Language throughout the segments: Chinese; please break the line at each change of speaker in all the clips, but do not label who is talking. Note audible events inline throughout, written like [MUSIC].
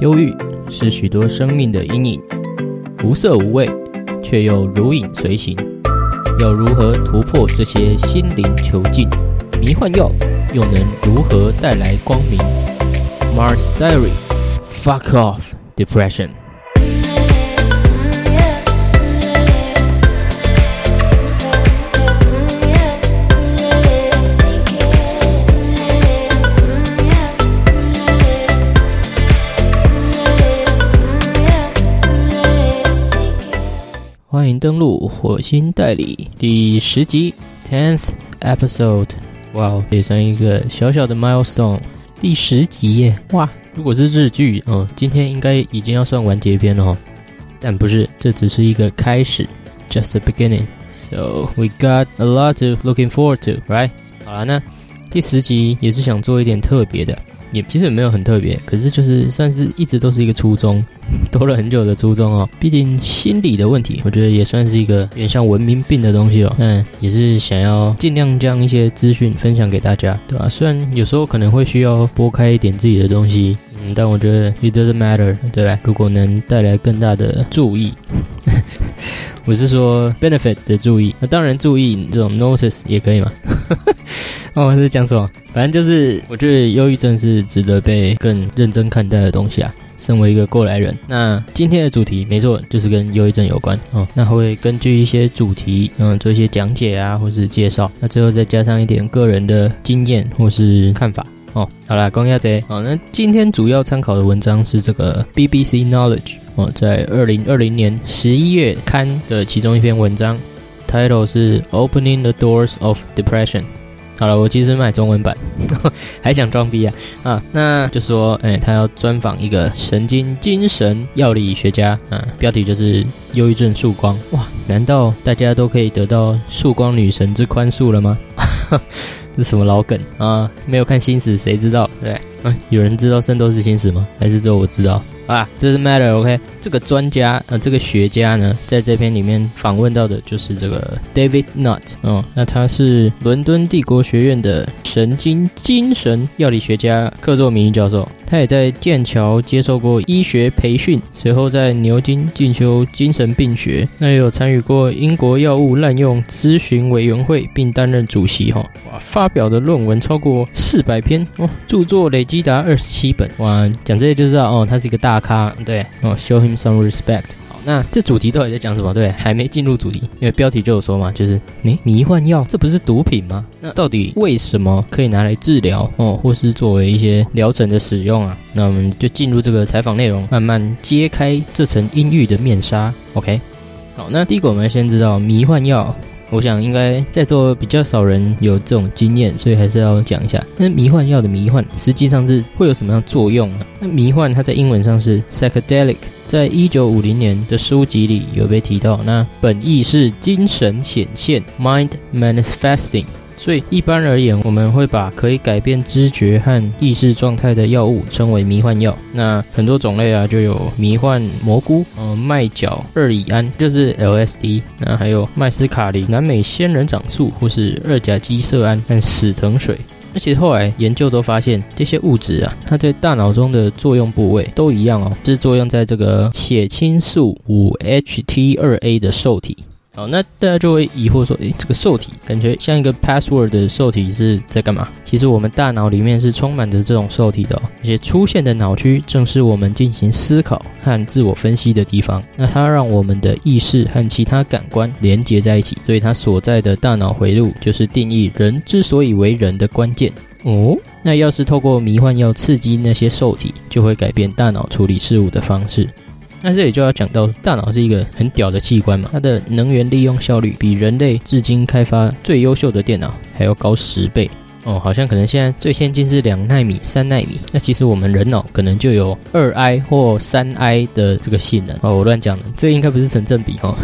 忧郁是许多生命的阴影，无色无味，却又如影随形。要如何突破这些心灵囚禁？迷幻药又能如何带来光明？Mars Diary，Fuck off depression。欢迎登录火星代理第十集 tenth episode。哇，也算一个小小的 milestone。第十集耶！哇，如果是日剧，嗯，今天应该已经要算完结篇了哦。但不是，这只是一个开始，just the beginning。So we got a lot to looking forward to, right？好了，那第十集也是想做一点特别的。也其实也没有很特别，可是就是算是一直都是一个初衷，[LAUGHS] 拖了很久的初衷哦。毕竟心理的问题，我觉得也算是一个有点像文明病的东西了。嗯，也是想要尽量将一些资讯分享给大家，对吧？虽然有时候可能会需要拨开一点自己的东西，嗯，但我觉得 it doesn't matter，对吧？如果能带来更大的注意，我是说 benefit 的注意，那当然注意这种 notice 也可以嘛。[LAUGHS] 哦，是讲什么？反正就是，我觉得忧郁症是值得被更认真看待的东西啊。身为一个过来人，那今天的主题没错，就是跟忧郁症有关哦。那会根据一些主题，嗯，做一些讲解啊，或是介绍。那最后再加上一点个人的经验或是看法哦。好啦，公鸭仔，好，那今天主要参考的文章是这个 BBC Knowledge 哦，在二零二零年十一月刊的其中一篇文章，title 是 Opening the Doors of Depression。好了，我其实买中文版，[LAUGHS] 还想装逼啊啊！那就说，哎，他要专访一个神经精神药理学家啊，标题就是忧郁症曙光哇！难道大家都可以得到曙光女神之宽恕了吗？是什么老梗啊？没有看《星矢》，谁知道？对，嗯，有人知道《圣斗士星矢》吗？还是只有我知道？啊，这是 matter，OK？这个专家，呃，这个学家呢，在这篇里面访问到的就是这个 David Nutt，哦，那他是伦敦帝国学院的神经精神药理学家，客座名誉教授。他也在剑桥接受过医学培训，随后在牛津进修精神病学。那也有参与过英国药物滥用咨询委员会，并担任主席。哈，哇，发表的论文超过四百篇哦，著作累积达二十七本。哇，讲这些就知道哦，他是一个大咖。对哦，show him some respect。那这主题到底在讲什么？对，还没进入主题，因为标题就有说嘛，就是迷迷幻药，这不是毒品吗？那到底为什么可以拿来治疗哦，或是作为一些疗程的使用啊？那我们就进入这个采访内容，慢慢揭开这层阴郁的面纱。OK，好，那第一个我们先知道迷幻药。我想应该在座比较少人有这种经验，所以还是要讲一下。那迷幻药的迷幻实际上是会有什么样作用呢？那迷幻它在英文上是 psychedelic，在一九五零年的书籍里有被提到。那本意是精神显现 （mind manifesting）。所以一般而言，我们会把可以改变知觉和意识状态的药物称为迷幻药。那很多种类啊，就有迷幻蘑菇、呃麦角二乙胺，就是 LSD。那还有麦斯卡林、南美仙人掌素，或是二甲基色胺和死藤水。而且后来研究都发现，这些物质啊，它在大脑中的作用部位都一样哦，是作用在这个血清素五 HT 二 A 的受体。好，那大家就会疑惑说：“诶，这个受体感觉像一个 password 的受体是在干嘛？”其实我们大脑里面是充满着这种受体的，而且出现的脑区正是我们进行思考和自我分析的地方。那它让我们的意识和其他感官连接在一起，所以它所在的大脑回路就是定义人之所以为人的关键哦。那要是透过迷幻药刺激那些受体，就会改变大脑处理事物的方式。那这里就要讲到，大脑是一个很屌的器官嘛，它的能源利用效率比人类至今开发最优秀的电脑还要高十倍哦。好像可能现在最先进是两纳米、三纳米，那其实我们人脑可能就有二 i 或三 i 的这个性能哦。我乱讲的，这应该不是成正比哦。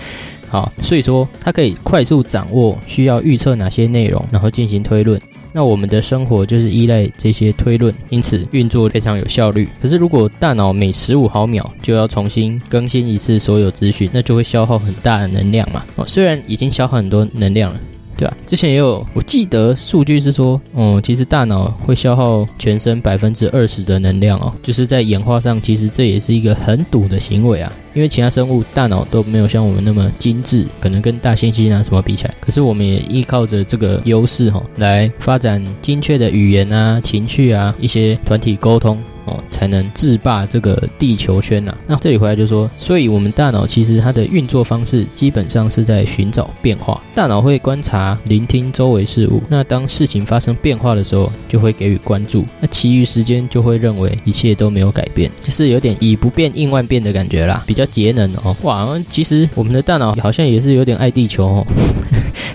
[LAUGHS] 好，所以说它可以快速掌握需要预测哪些内容，然后进行推论。那我们的生活就是依赖这些推论，因此运作非常有效率。可是如果大脑每十五毫秒就要重新更新一次所有资讯，那就会消耗很大的能量嘛。哦，虽然已经消耗很多能量了。对吧？之前也有，我记得数据是说，嗯，其实大脑会消耗全身百分之二十的能量哦，就是在演化上，其实这也是一个很赌的行为啊。因为其他生物大脑都没有像我们那么精致，可能跟大猩猩啊什么比起来，可是我们也依靠着这个优势哈，来发展精确的语言啊、情绪啊、一些团体沟通。哦，才能制霸这个地球圈呐。那这里回来就说，所以我们大脑其实它的运作方式基本上是在寻找变化。大脑会观察、聆听周围事物。那当事情发生变化的时候，就会给予关注。那其余时间就会认为一切都没有改变，就是有点以不变应万变的感觉啦，比较节能哦。哇，其实我们的大脑好像也是有点爱地球哦。[LAUGHS]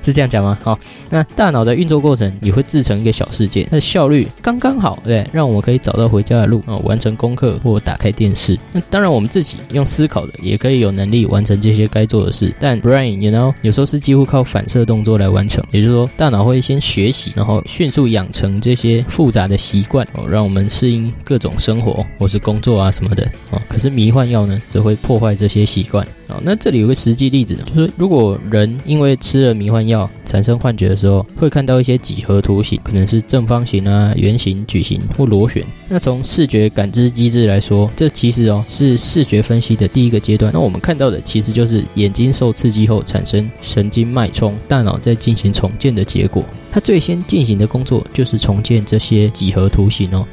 是这样讲吗？好，那大脑的运作过程也会制成一个小世界，它的效率刚刚好，对，让我们可以找到回家的路啊，完成功课或打开电视。那当然，我们自己用思考的也可以有能力完成这些该做的事。但 brain，you know，有时候是几乎靠反射动作来完成，也就是说，大脑会先学习，然后迅速养成这些复杂的习惯哦，让我们适应各种生活或是工作啊什么的哦。可是迷幻药呢，则会破破坏这些习惯。啊，那这里有个实际例子，就是如果人因为吃了迷幻药产生幻觉的时候，会看到一些几何图形，可能是正方形啊、圆形、矩形或螺旋。那从视觉感知机制来说，这其实哦是视觉分析的第一个阶段。那我们看到的其实就是眼睛受刺激后产生神经脉冲，大脑在进行重建的结果。它最先进行的工作就是重建这些几何图形哦。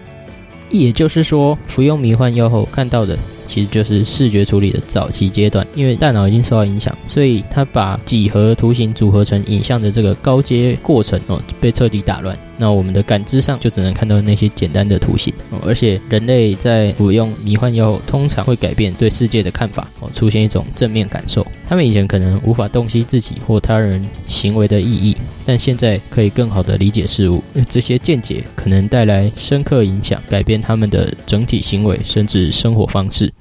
也就是说，服用迷幻药后看到的。其实就是视觉处理的早期阶段，因为大脑已经受到影响，所以它把几何图形组合成影像的这个高阶过程哦，被彻底打乱。那我们的感知上就只能看到那些简单的图形，而且人类在服用迷幻药，通常会改变对世界的看法哦，出现一种正面感受。他们以前可能无法洞悉自己或他人行为的意义，但现在可以更好的理解事物。这些见解可能带来深刻影响，改变他们的整体行为甚至生活方式。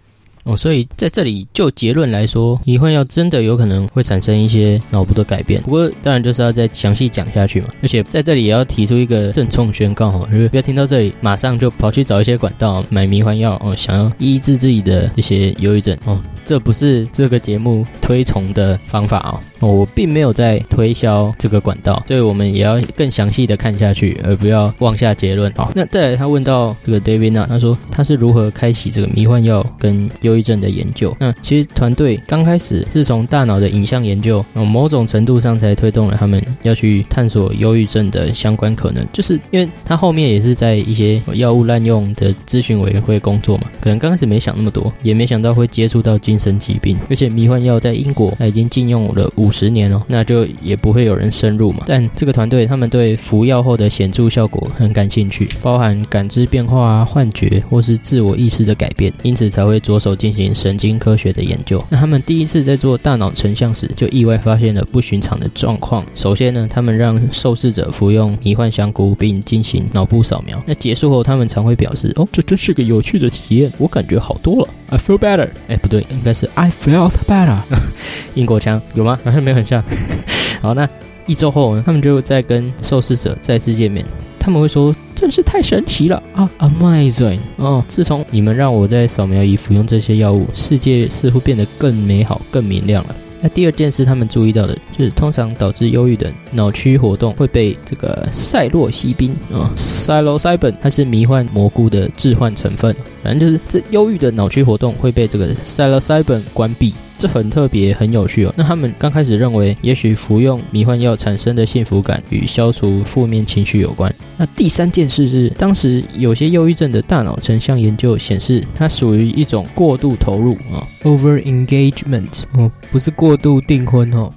哦，所以在这里就结论来说，迷幻药真的有可能会产生一些脑部的改变。不过当然就是要再详细讲下去嘛。而且在这里也要提出一个郑重宣告哈，就是不要听到这里马上就跑去找一些管道买迷幻药哦，想要医治自己的这些忧郁症哦，这不是这个节目推崇的方法哦。我并没有在推销这个管道，所以我们也要更详细的看下去，而不要妄下结论。好，那再来他问到这个 David 啊，他说他是如何开启这个迷幻药跟忧忧郁症的研究，那其实团队刚开始是从大脑的影像研究，某种程度上才推动了他们要去探索忧郁症的相关可能。就是因为他后面也是在一些药物滥用的咨询委员会工作嘛，可能刚开始没想那么多，也没想到会接触到精神疾病。而且迷幻药在英国它已经禁用了五十年了，那就也不会有人深入嘛。但这个团队他们对服药后的显著效果很感兴趣，包含感知变化啊、幻觉或是自我意识的改变，因此才会着手。进行神经科学的研究。那他们第一次在做大脑成像时，就意外发现了不寻常的状况。首先呢，他们让受试者服用迷幻香菇，并进行脑部扫描。那结束后，他们常会表示：“哦，这真是个有趣的体验，我感觉好多了。” I feel better。哎，不对，应该是 I felt better。[LAUGHS] 英国腔有吗？好像没有很像。[LAUGHS] 好，那一周后，他们就再跟受试者再次见面。他们会说：“真是太神奇了啊，amazing！哦，自从你们让我在扫描仪服用这些药物，世界似乎变得更美好、更明亮了。”那第二件事，他们注意到的就是，通常导致忧郁的脑区活动会被这个赛洛西宾啊 p s y b i n 它是迷幻蘑菇的致幻成分。反正就是这忧郁的脑区活动会被这个 y b i n 关闭。这很特别，很有趣哦。那他们刚开始认为，也许服用迷幻药产生的幸福感与消除负面情绪有关。那第三件事是，当时有些忧郁症的大脑成像研究显示，它属于一种过度投入啊，over engagement 哦，不是过度订婚哦。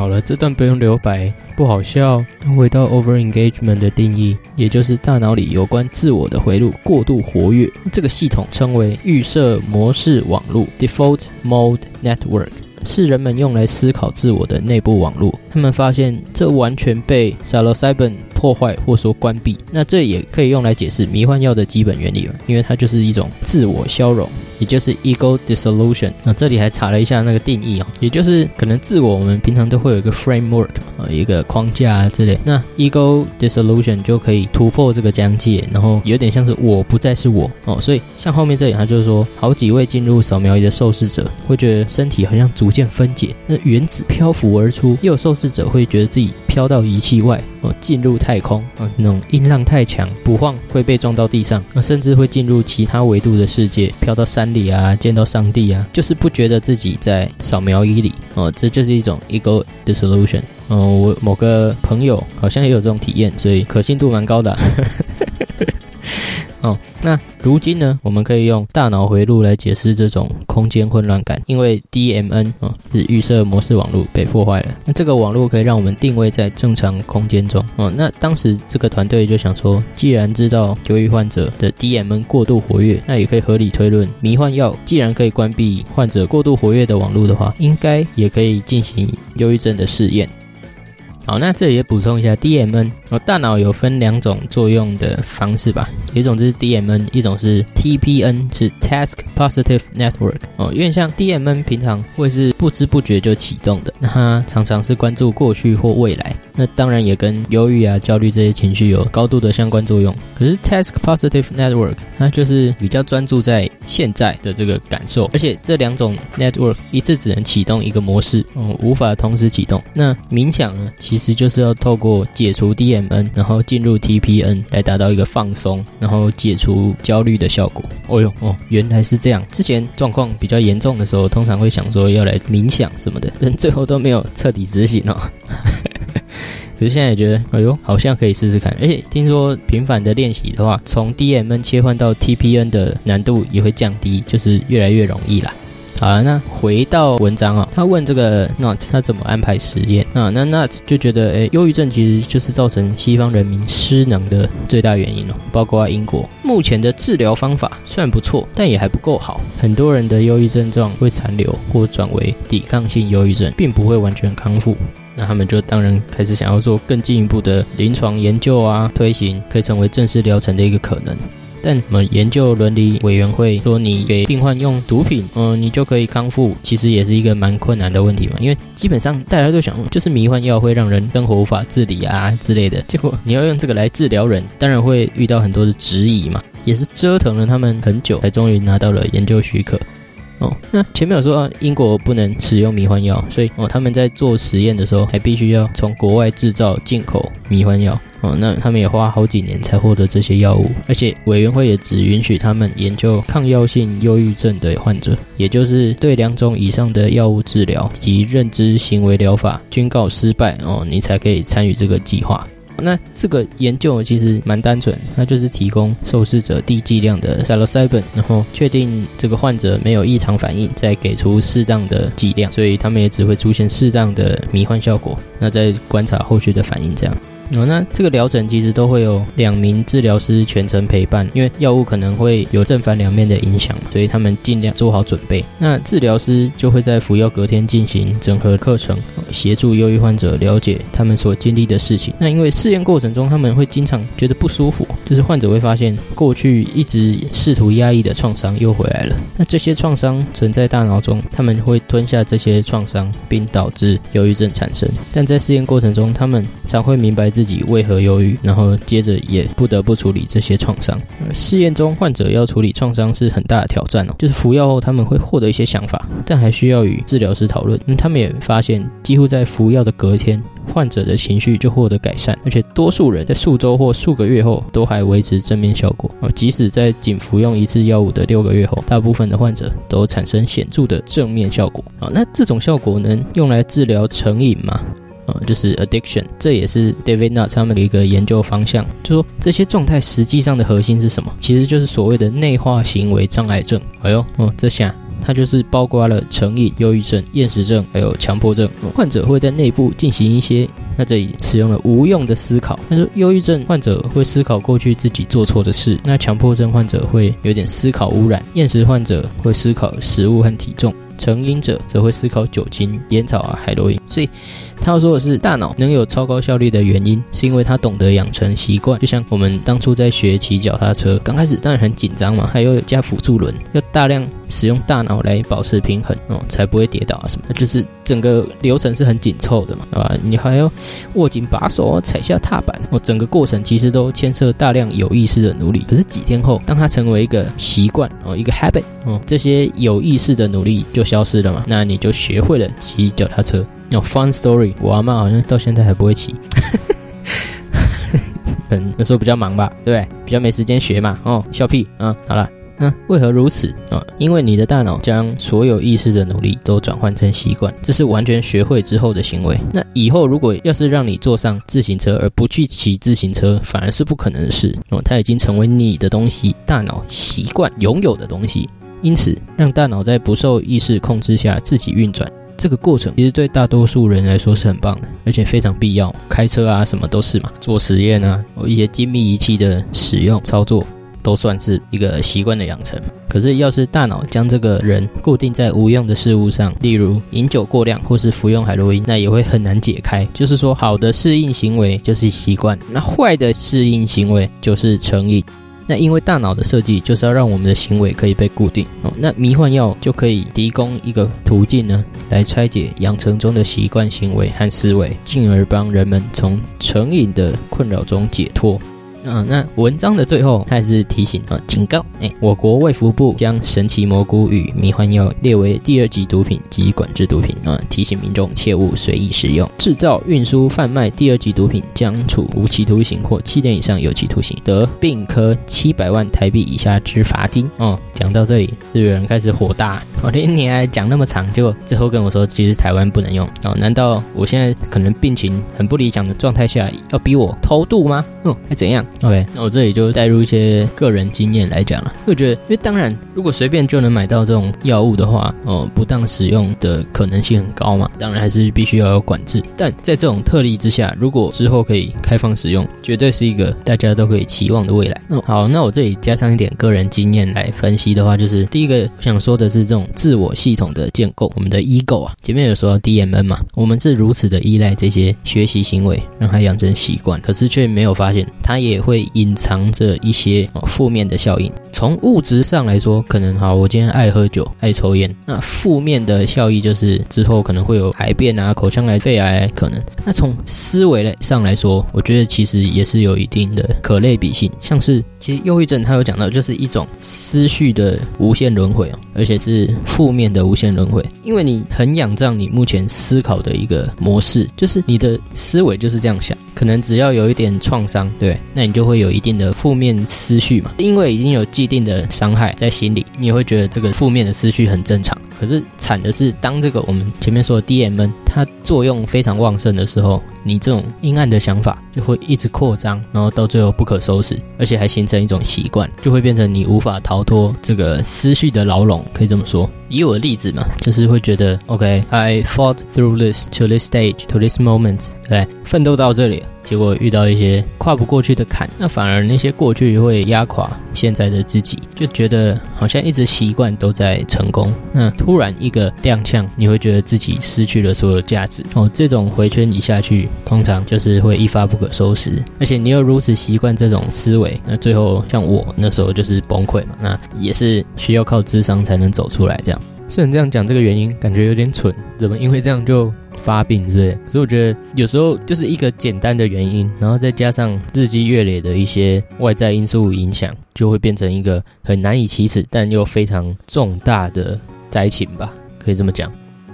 好了，这段不用留白，不好笑。回到 over engagement 的定义，也就是大脑里有关自我的回路过度活跃。这个系统称为预设模式网络 （default mode network），是人们用来思考自我的内部网络。他们发现这完全被 psilocybin 破坏或说关闭。那这也可以用来解释迷幻药的基本原理了，因为它就是一种自我消融。也就是 ego dissolution 啊。这里还查了一下那个定义哦，也就是可能自我我们平常都会有一个 framework 啊，一个框架啊之类。那 ego dissolution 就可以突破这个疆界，然后有点像是我不再是我哦。所以像后面这里，他就是说，好几位进入扫描仪的受试者会觉得身体好像逐渐分解，那原子漂浮而出；也有受试者会觉得自己飘到仪器外哦，进入太空啊，那种音浪太强，不晃会被撞到地上，那甚至会进入其他维度的世界，飘到山里啊，见到上帝啊，就是不觉得自己在扫描仪里哦，这就是一种 ego dissolution。哦，我某个朋友好像也有这种体验，所以可信度蛮高的。哦，那如今呢，我们可以用大脑回路来解释这种空间混乱感，因为 DMN 哦是预设模式网络被破坏了。那这个网络可以让我们定位在正常空间中哦。那当时这个团队就想说，既然知道忧郁患者的 DMN 过度活跃，那也可以合理推论，迷幻药既然可以关闭患者过度活跃的网络的话，应该也可以进行忧郁症的试验。好，那这里也补充一下，DMN 哦，大脑有分两种作用的方式吧，一种是 DMN，一种是 TPN，是 Task Positive Network 哦，有点像 DMN 平常会是不知不觉就启动的，那它常常是关注过去或未来，那当然也跟忧郁啊、焦虑这些情绪有高度的相关作用。可是 Task Positive Network 它就是比较专注在现在的这个感受，而且这两种 network 一次只能启动一个模式嗯，无法同时启动。那冥想呢？其实就是要透过解除 DMN，然后进入 TPN 来达到一个放松，然后解除焦虑的效果。哦哟哦，原来是这样。之前状况比较严重的时候，通常会想说要来冥想什么的，但最后都没有彻底执行哦。可是现在也觉得，哎呦，好像可以试试看。而且听说频繁的练习的话，从 DMN 切换到 TPN 的难度也会降低，就是越来越容易啦。好了，那回到文章啊，他问这个 Not 他怎么安排实验啊？那 Not 就觉得，诶，忧郁症其实就是造成西方人民失能的最大原因哦。包括英国目前的治疗方法虽然不错，但也还不够好。很多人的忧郁症状会残留或转为抵抗性忧郁症，并不会完全康复。那他们就当然开始想要做更进一步的临床研究啊，推行可以成为正式疗程的一个可能。但我们研究伦理委员会说，你给病患用毒品，嗯，你就可以康复，其实也是一个蛮困难的问题嘛。因为基本上大家都想，就是迷幻药会让人生活无法自理啊之类的。[LAUGHS] 结果你要用这个来治疗人，当然会遇到很多的质疑嘛，也是折腾了他们很久，才终于拿到了研究许可。哦，那前面有说英国不能使用迷幻药，所以哦他们在做实验的时候，还必须要从国外制造进口迷幻药。哦，那他们也花好几年才获得这些药物，而且委员会也只允许他们研究抗药性忧郁症的患者，也就是对两种以上的药物治疗及认知行为疗法均告失败哦，你才可以参与这个计划。那这个研究其实蛮单纯，它就是提供受试者低剂量的 psilocybin，然后确定这个患者没有异常反应，再给出适当的剂量，所以他们也只会出现适当的迷幻效果。那再观察后续的反应，这样。哦，那这个疗程其实都会有两名治疗师全程陪伴，因为药物可能会有正反两面的影响，所以他们尽量做好准备。那治疗师就会在服药隔天进行整合课程，协助忧郁患者了解他们所经历的事情。那因为试验过程中他们会经常觉得不舒服，就是患者会发现过去一直试图压抑的创伤又回来了。那这些创伤存在大脑中，他们会吞下这些创伤，并导致忧郁症产生。但在试验过程中，他们常会明白。自己为何忧郁，然后接着也不得不处理这些创伤。试验中，患者要处理创伤是很大的挑战哦。就是服药后，他们会获得一些想法，但还需要与治疗师讨论。他们也发现，几乎在服药的隔天，患者的情绪就获得改善，而且多数人在数周或数个月后都还维持正面效果哦。即使在仅服用一次药物的六个月后，大部分的患者都产生显著的正面效果啊。那这种效果能用来治疗成瘾吗？就是 addiction，这也是 David Nutt 他们的一个研究方向，就说这些状态实际上的核心是什么？其实就是所谓的内化行为障碍症。哎呦，哦，这下它就是包括了成瘾、忧郁症、厌食症，还有强迫症。患者会在内部进行一些，那这里使用了无用的思考。他说，忧郁症患者会思考过去自己做错的事，那强迫症患者会有点思考污染，厌食患者会思考食物和体重。成瘾者则会思考酒精、烟草啊、海洛因，所以他要说的是，大脑能有超高效率的原因，是因为他懂得养成习惯。就像我们当初在学骑脚踏车，刚开始当然很紧张嘛，还要加辅助轮，要大量使用大脑来保持平衡哦，才不会跌倒啊什么。就是整个流程是很紧凑的嘛，啊，你还要握紧把手，踩下踏板，哦，整个过程其实都牵涉大量有意识的努力。可是几天后，当它成为一个习惯哦，一个 habit 哦，这些有意识的努力就消失了嘛，那你就学会了骑脚踏车。有 fun story，我阿妈好像到现在还不会骑，[LAUGHS] 嗯，那时候比较忙吧，对不对？比较没时间学嘛，哦，笑屁啊！好了，那为何如此啊？因为你的大脑将所有意识的努力都转换成习惯，这是完全学会之后的行为。那以后如果要是让你坐上自行车而不去骑自行车，反而是不可能的事哦。它已经成为你的东西，大脑习惯拥有的东西，因此让大脑在不受意识控制下自己运转。这个过程其实对大多数人来说是很棒的，而且非常必要。开车啊，什么都是嘛。做实验啊，一些精密仪器的使用操作，都算是一个习惯的养成。可是，要是大脑将这个人固定在无用的事物上，例如饮酒过量或是服用海洛因，那也会很难解开。就是说，好的适应行为就是习惯，那坏的适应行为就是成瘾。那因为大脑的设计就是要让我们的行为可以被固定，那迷幻药就可以提供一个途径呢，来拆解养成中的习惯行为和思维，进而帮人们从成瘾的困扰中解脱。嗯，那文章的最后他还是提醒啊，警告，哎，我国卫福部将神奇蘑菇与迷幻药列为第二级毒品及管制毒品啊，提醒民众切勿随意使用。制造、运输、贩卖第二级毒品将处无期徒刑或七年以上有期徒刑，得并科七百万台币以下之罚金。哦，讲到这里，日本人开始火大，我连你还讲那么长，结果最后跟我说，其实台湾不能用。哦，难道我现在可能病情很不理想的状态下，要逼我偷渡吗？嗯，还怎样？OK，那我这里就带入一些个人经验来讲了。我觉得，因为当然，如果随便就能买到这种药物的话，哦，不当使用的可能性很高嘛。当然还是必须要有管制。但在这种特例之下，如果之后可以开放使用，绝对是一个大家都可以期望的未来。那好，那我这里加上一点个人经验来分析的话，就是第一个想说的是这种自我系统的建构，我们的 ego 啊，前面有说 DMN 嘛，我们是如此的依赖这些学习行为，让它养成习惯，可是却没有发现它也会。隐藏着一些负面的效应。从物质上来说，可能好，我今天爱喝酒、爱抽烟，那负面的效益就是之后可能会有癌变啊、口腔癌、肺癌可能。那从思维上来说，我觉得其实也是有一定的可类比性。像是其实忧郁症，它有讲到，就是一种思绪的无限轮回哦，而且是负面的无限轮回，[LAUGHS] 因为你很仰仗你目前思考的一个模式，就是你的思维就是这样想。可能只要有一点创伤，对，那你就会有一定的负面思绪嘛，因为已经有既定的伤害在心里，你会觉得这个负面的思绪很正常。可是惨的是，当这个我们前面说的 D M N 它作用非常旺盛的时候，候你这种阴暗的想法就会一直扩张，然后到最后不可收拾，而且还形成一种习惯，就会变成你无法逃脱这个思绪的牢笼，可以这么说。以我的例子嘛，就是会觉得，OK，I fought through this to this stage to this moment，对，奋斗到这里，结果遇到一些跨不过去的坎，那反而那些过去会压垮现在的自己，就觉得好像一直习惯都在成功，那突然一个踉跄，你会觉得自己失去了所有价值。哦，这种回圈一下去，通常就是会一发不可收拾，而且你又如此习惯这种思维，那最后像我那时候就是崩溃嘛，那也是需要靠智商才能走出来这样。虽然这样讲，这个原因感觉有点蠢，怎么因为这样就发病之类？所以我觉得有时候就是一个简单的原因，然后再加上日积月累的一些外在因素影响，就会变成一个很难以启齿但又非常重大的灾情吧，可以这么讲。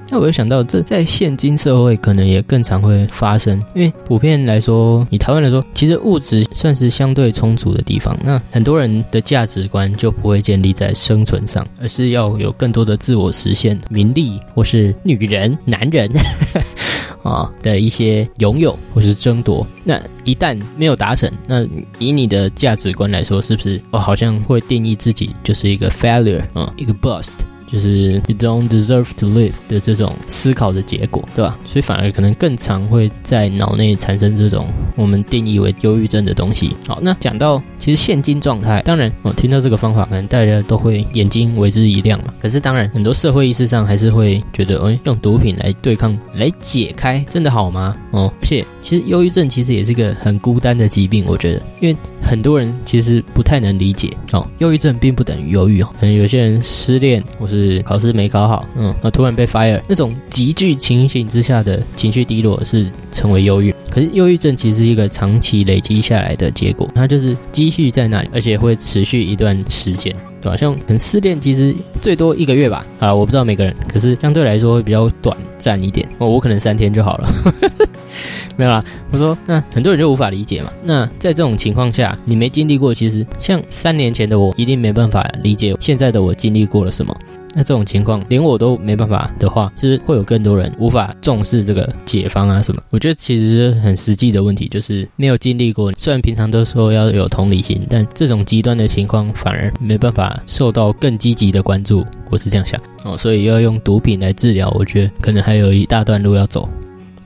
那我又想到，这在现今社会可能也更常会发生，因为普遍来说，以台湾来说，其实物质算是相对充足的地方。那很多人的价值观就不会建立在生存上，而是要有更多的自我实现、名利或是女人、男人 [LAUGHS] 啊的一些拥有或是争夺。那一旦没有达成，那以你的价值观来说，是不是哦好像会定义自己就是一个 failure 啊，一个 bust？就是 you don't deserve to live 的这种思考的结果，对吧？所以反而可能更常会在脑内产生这种我们定义为忧郁症的东西。好，那讲到其实现今状态，当然我听到这个方法，可能大家都会眼睛为之一亮嘛。可是当然，很多社会意识上还是会觉得，哎，用毒品来对抗、来解开，真的好吗？哦，而且其实忧郁症其实也是个很孤单的疾病，我觉得，因为很多人其实不太能理解哦，忧郁症并不等于忧郁哦，可能有些人失恋或是考试没考好，嗯，那突然被 fire，那种急剧情形之下的情绪低落是成为忧郁。可是忧郁症其实是一个长期累积下来的结果，它就是积蓄在那里，而且会持续一段时间，对吧？像可能失恋其实最多一个月吧，啊，我不知道每个人，可是相对来说会比较短暂一点。哦，我可能三天就好了。[LAUGHS] 没有啦，我说那很多人就无法理解嘛。那在这种情况下，你没经历过，其实像三年前的我一定没办法理解现在的我经历过了什么。那这种情况连我都没办法的话，是会有更多人无法重视这个解方啊什么？我觉得其实是很实际的问题，就是没有经历过。虽然平常都说要有同理心，但这种极端的情况反而没办法受到更积极的关注。我是这样想哦，所以要用毒品来治疗，我觉得可能还有一大段路要走。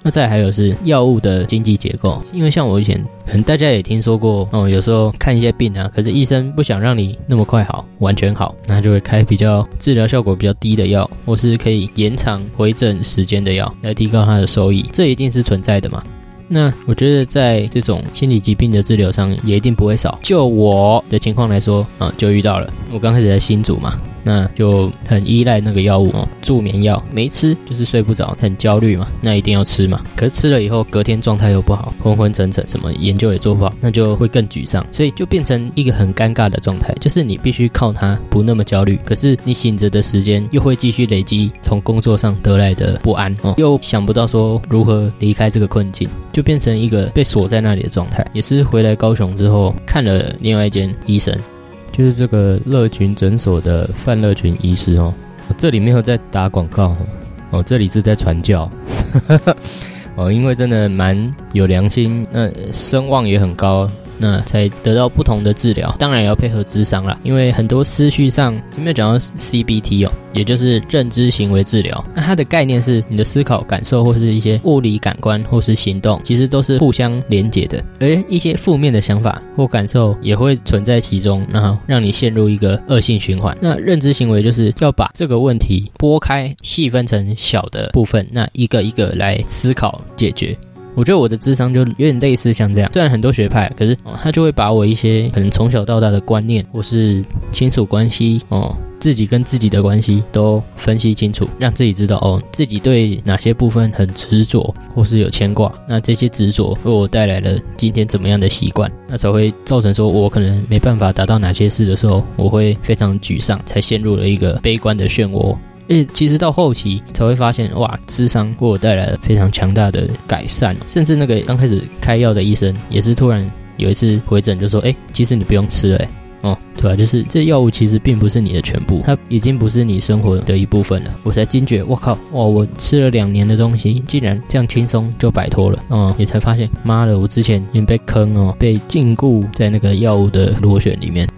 那再还有是药物的经济结构，因为像我以前，可能大家也听说过哦，有时候看一些病啊，可是医生不想让你那么快好，完全好，那就会开比较治疗效果比较低的药，或是可以延长回诊时间的药，来提高它的收益，这一定是存在的嘛。那我觉得在这种心理疾病的治疗上，也一定不会少。就我的情况来说啊，就遇到了，我刚开始在新组嘛。那就很依赖那个药物哦，助眠药没吃就是睡不着，很焦虑嘛，那一定要吃嘛。可是吃了以后，隔天状态又不好，昏昏沉沉，什么研究也做不好，那就会更沮丧，所以就变成一个很尴尬的状态，就是你必须靠它不那么焦虑，可是你醒着的时间又会继续累积从工作上得来的不安哦，又想不到说如何离开这个困境，就变成一个被锁在那里的状态。也是回来高雄之后看了另外一间医生。就是这个乐群诊所的范乐群医师哦，这里没有在打广告哦，这里是在传教 [LAUGHS] 哦，因为真的蛮有良心，那声望也很高。那才得到不同的治疗，当然也要配合智商啦，因为很多思绪上有没有讲到 CBT 哦，也就是认知行为治疗。那它的概念是你的思考、感受或是一些物理感官或是行动，其实都是互相连结的，而一些负面的想法或感受也会存在其中，然后让你陷入一个恶性循环。那认知行为就是要把这个问题拨开，细分成小的部分，那一个一个来思考解决。我觉得我的智商就有点类似像这样，虽然很多学派，可是他就会把我一些可能从小到大的观念，或是亲属关系哦，自己跟自己的关系都分析清楚，让自己知道哦，自己对哪些部分很执着，或是有牵挂，那这些执着为我带来了今天怎么样的习惯，那才会造成说我可能没办法达到哪些事的时候，我会非常沮丧，才陷入了一个悲观的漩涡。诶，其实到后期才会发现，哇，智商给我带来了非常强大的改善，甚至那个刚开始开药的医生也是突然有一次回诊就说，诶，其实你不用吃了，哦，对吧？就是这药物其实并不是你的全部，它已经不是你生活的一部分了。我才惊觉，我靠，哇，我吃了两年的东西，竟然这样轻松就摆脱了，哦，也才发现，妈的，我之前已经被坑哦，被禁锢在那个药物的螺旋里面。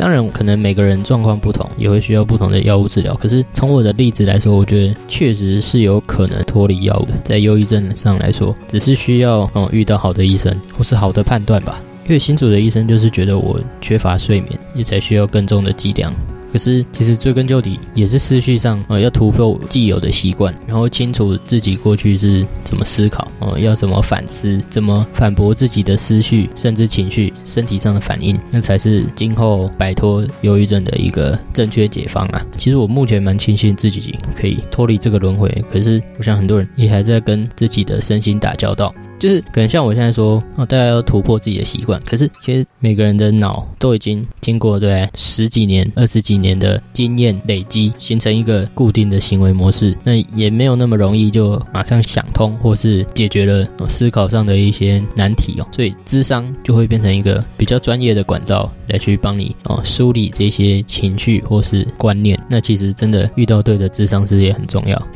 当然，可能每个人状况不同，也会需要不同的药物治疗。可是从我的例子来说，我觉得确实是有可能脱离药物的。在忧郁症上来说，只是需要哦遇到好的医生或是好的判断吧。因为新主的医生就是觉得我缺乏睡眠，也才需要更重的剂量。可是，其实追根究底，也是思绪上呃要突破既有的习惯，然后清楚自己过去是怎么思考，哦，要怎么反思，怎么反驳自己的思绪，甚至情绪、身体上的反应，那才是今后摆脱忧郁症的一个正确解方啊！其实我目前蛮庆幸自己可以脱离这个轮回，可是我想很多人也还在跟自己的身心打交道。就是可能像我现在说哦，大家要突破自己的习惯。可是其实每个人的脑都已经经过对十几年、二十几年的经验累积，形成一个固定的行为模式。那也没有那么容易就马上想通，或是解决了思考上的一些难题哦。所以智商就会变成一个比较专业的管道来去帮你哦梳理这些情绪或是观念。那其实真的遇到对的智商师也很重要。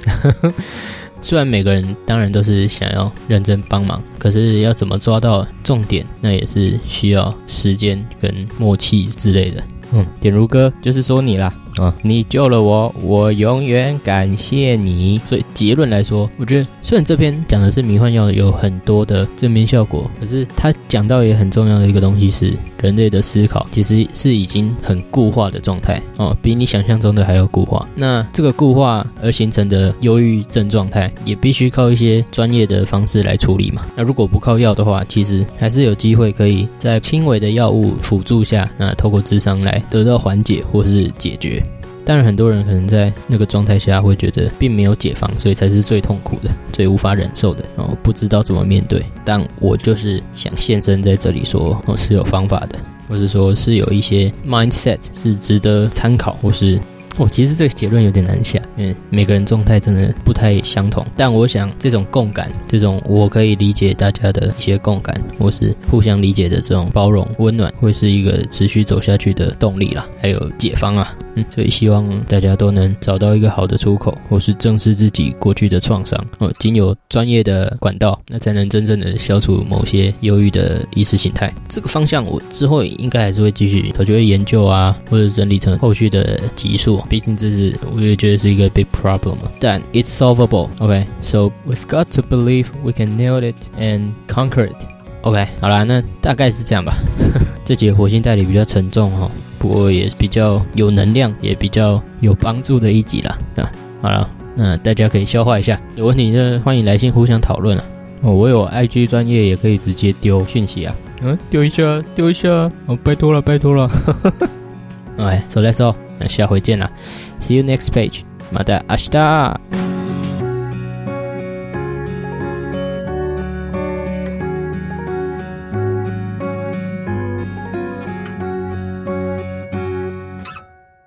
虽然每个人当然都是想要认真帮忙，可是要怎么抓到重点，那也是需要时间跟默契之类的。嗯，点如哥就是说你啦。啊，你救了我，我永远感谢你。所以结论来说，我觉得虽然这篇讲的是迷幻药有很多的正面效果，可是他讲到也很重要的一个东西是，人类的思考其实是已经很固化的状态哦，比你想象中的还要固化。那这个固化而形成的忧郁症状态，也必须靠一些专业的方式来处理嘛。那如果不靠药的话，其实还是有机会可以在轻微的药物辅助下，那透过智商来得到缓解或是解决。当然，很多人可能在那个状态下会觉得并没有解放，所以才是最痛苦的、最无法忍受的，然后不知道怎么面对。但我就是想现身在这里说，我是有方法的，或是说是有一些 mindset 是值得参考，或是。哦，其实这个结论有点难下，因为每个人状态真的不太相同。但我想，这种共感，这种我可以理解大家的一些共感，或是互相理解的这种包容、温暖，会是一个持续走下去的动力啦，还有解方啊。嗯，所以希望大家都能找到一个好的出口，或是正视自己过去的创伤。哦，经由专业的管道，那才能真正的消除某些忧郁的意识形态。这个方向，我之后应该还是会继续，我觉得研究啊，或者整理成后续的集数。毕竟这是我也觉得是一个 big problem，但 it's solvable。OK，so we've got to believe we can nail it and conquer it。OK，好啦，那大概是这样吧。[LAUGHS] 这节火星代理比较沉重哦，不过也比较有能量，也比较有帮助的一集啦。啊，好了，那大家可以消化一下，有问题就欢迎来信互相讨论啊。哦，我有 IG 专业，也可以直接丢讯息啊。嗯，丢一下，丢一下，哦，拜托了，拜托了。[LAUGHS] OK，so that's all。那下回见啦，See you next page，また明日。